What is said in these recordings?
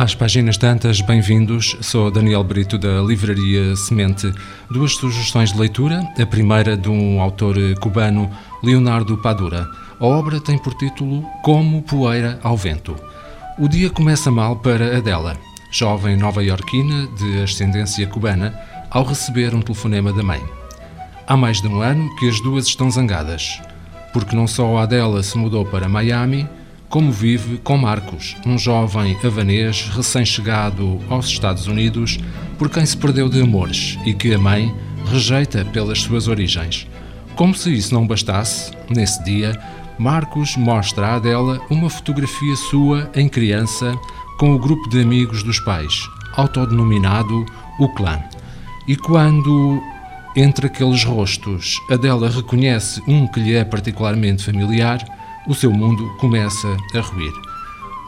Às páginas tantas, bem-vindos. Sou Daniel Brito da Livraria Semente. Duas sugestões de leitura. A primeira de um autor cubano, Leonardo Padura. A obra tem por título Como Poeira ao Vento. O dia começa mal para Adela, jovem nova-iorquina de ascendência cubana, ao receber um telefonema da mãe. Há mais de um ano que as duas estão zangadas, porque não só a Adela se mudou para Miami, como vive com Marcos, um jovem havanês recém-chegado aos Estados Unidos, por quem se perdeu de amores e que a mãe rejeita pelas suas origens. Como se isso não bastasse, nesse dia, Marcos mostra à Adela uma fotografia sua em criança com o grupo de amigos dos pais, autodenominado o clã. E quando entre aqueles rostos Adela reconhece um que lhe é particularmente familiar, o seu mundo começa a ruir.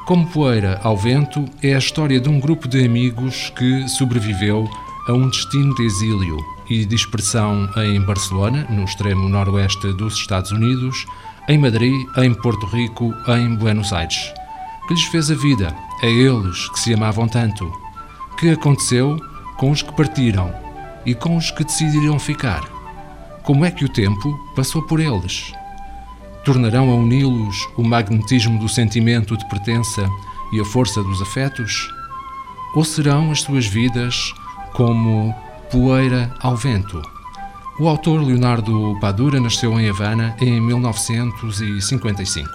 Como poeira ao vento é a história de um grupo de amigos que sobreviveu a um destino de exílio e dispersão em Barcelona, no extremo noroeste dos Estados Unidos, em Madrid, em Porto Rico, em Buenos Aires. Que lhes fez a vida a eles que se amavam tanto? Que aconteceu com os que partiram e com os que decidiram ficar? Como é que o tempo passou por eles? Tornarão a uni-los o magnetismo do sentimento de pertença e a força dos afetos? Ou serão as suas vidas como poeira ao vento? O autor Leonardo Padura nasceu em Havana em 1955.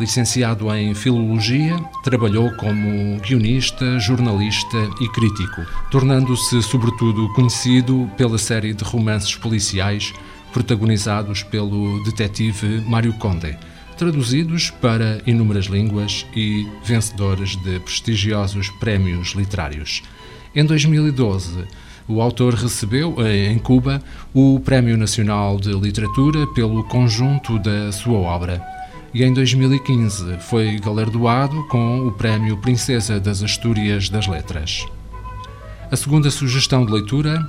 Licenciado em Filologia, trabalhou como guionista, jornalista e crítico, tornando-se sobretudo conhecido pela série de romances policiais protagonizados pelo detetive Mário Conde, traduzidos para inúmeras línguas e vencedores de prestigiosos prémios literários. Em 2012, o autor recebeu, em Cuba, o Prémio Nacional de Literatura pelo conjunto da sua obra. E em 2015 foi galardoado com o Prémio Princesa das Astúrias das Letras. A segunda sugestão de leitura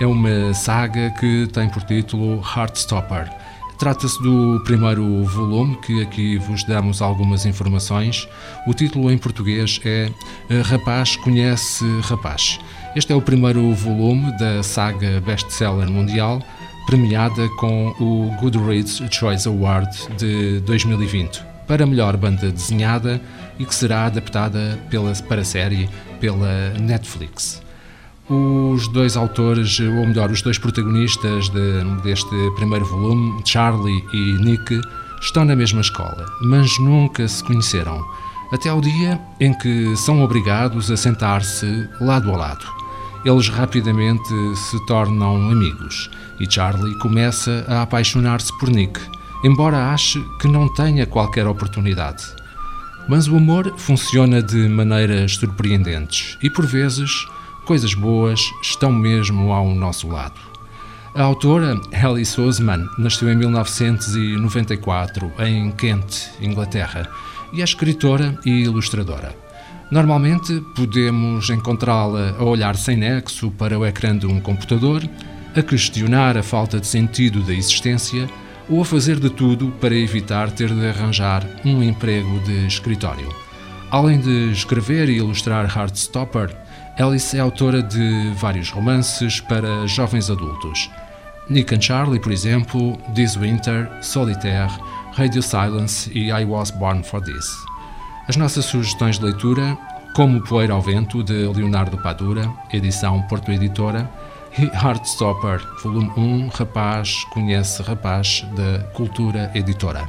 é uma saga que tem por título Heartstopper. Trata-se do primeiro volume, que aqui vos damos algumas informações. O título em português é Rapaz Conhece Rapaz. Este é o primeiro volume da saga best-seller mundial, premiada com o Goodreads Choice Award de 2020 para melhor banda desenhada e que será adaptada pela, para a série pela Netflix. Os dois autores, ou melhor, os dois protagonistas de, deste primeiro volume, Charlie e Nick, estão na mesma escola, mas nunca se conheceram, até ao dia em que são obrigados a sentar-se lado a lado. Eles rapidamente se tornam amigos e Charlie começa a apaixonar-se por Nick, embora ache que não tenha qualquer oportunidade. Mas o amor funciona de maneiras surpreendentes e, por vezes, coisas boas estão mesmo ao nosso lado. A autora Alice Oseman nasceu em 1994 em Kent, Inglaterra, e é escritora e ilustradora. Normalmente podemos encontrá-la a olhar sem nexo para o ecrã de um computador, a questionar a falta de sentido da existência ou a fazer de tudo para evitar ter de arranjar um emprego de escritório. Além de escrever e ilustrar Heartstopper, Alice é autora de vários romances para jovens adultos. Nick and Charlie, por exemplo, This Winter, Solitaire, Radio Silence e I Was Born for This. As nossas sugestões de leitura, Como Poeira ao Vento, de Leonardo Padura, edição Porto Editora, e Heartstopper, volume 1, Rapaz Conhece Rapaz, da Cultura Editora.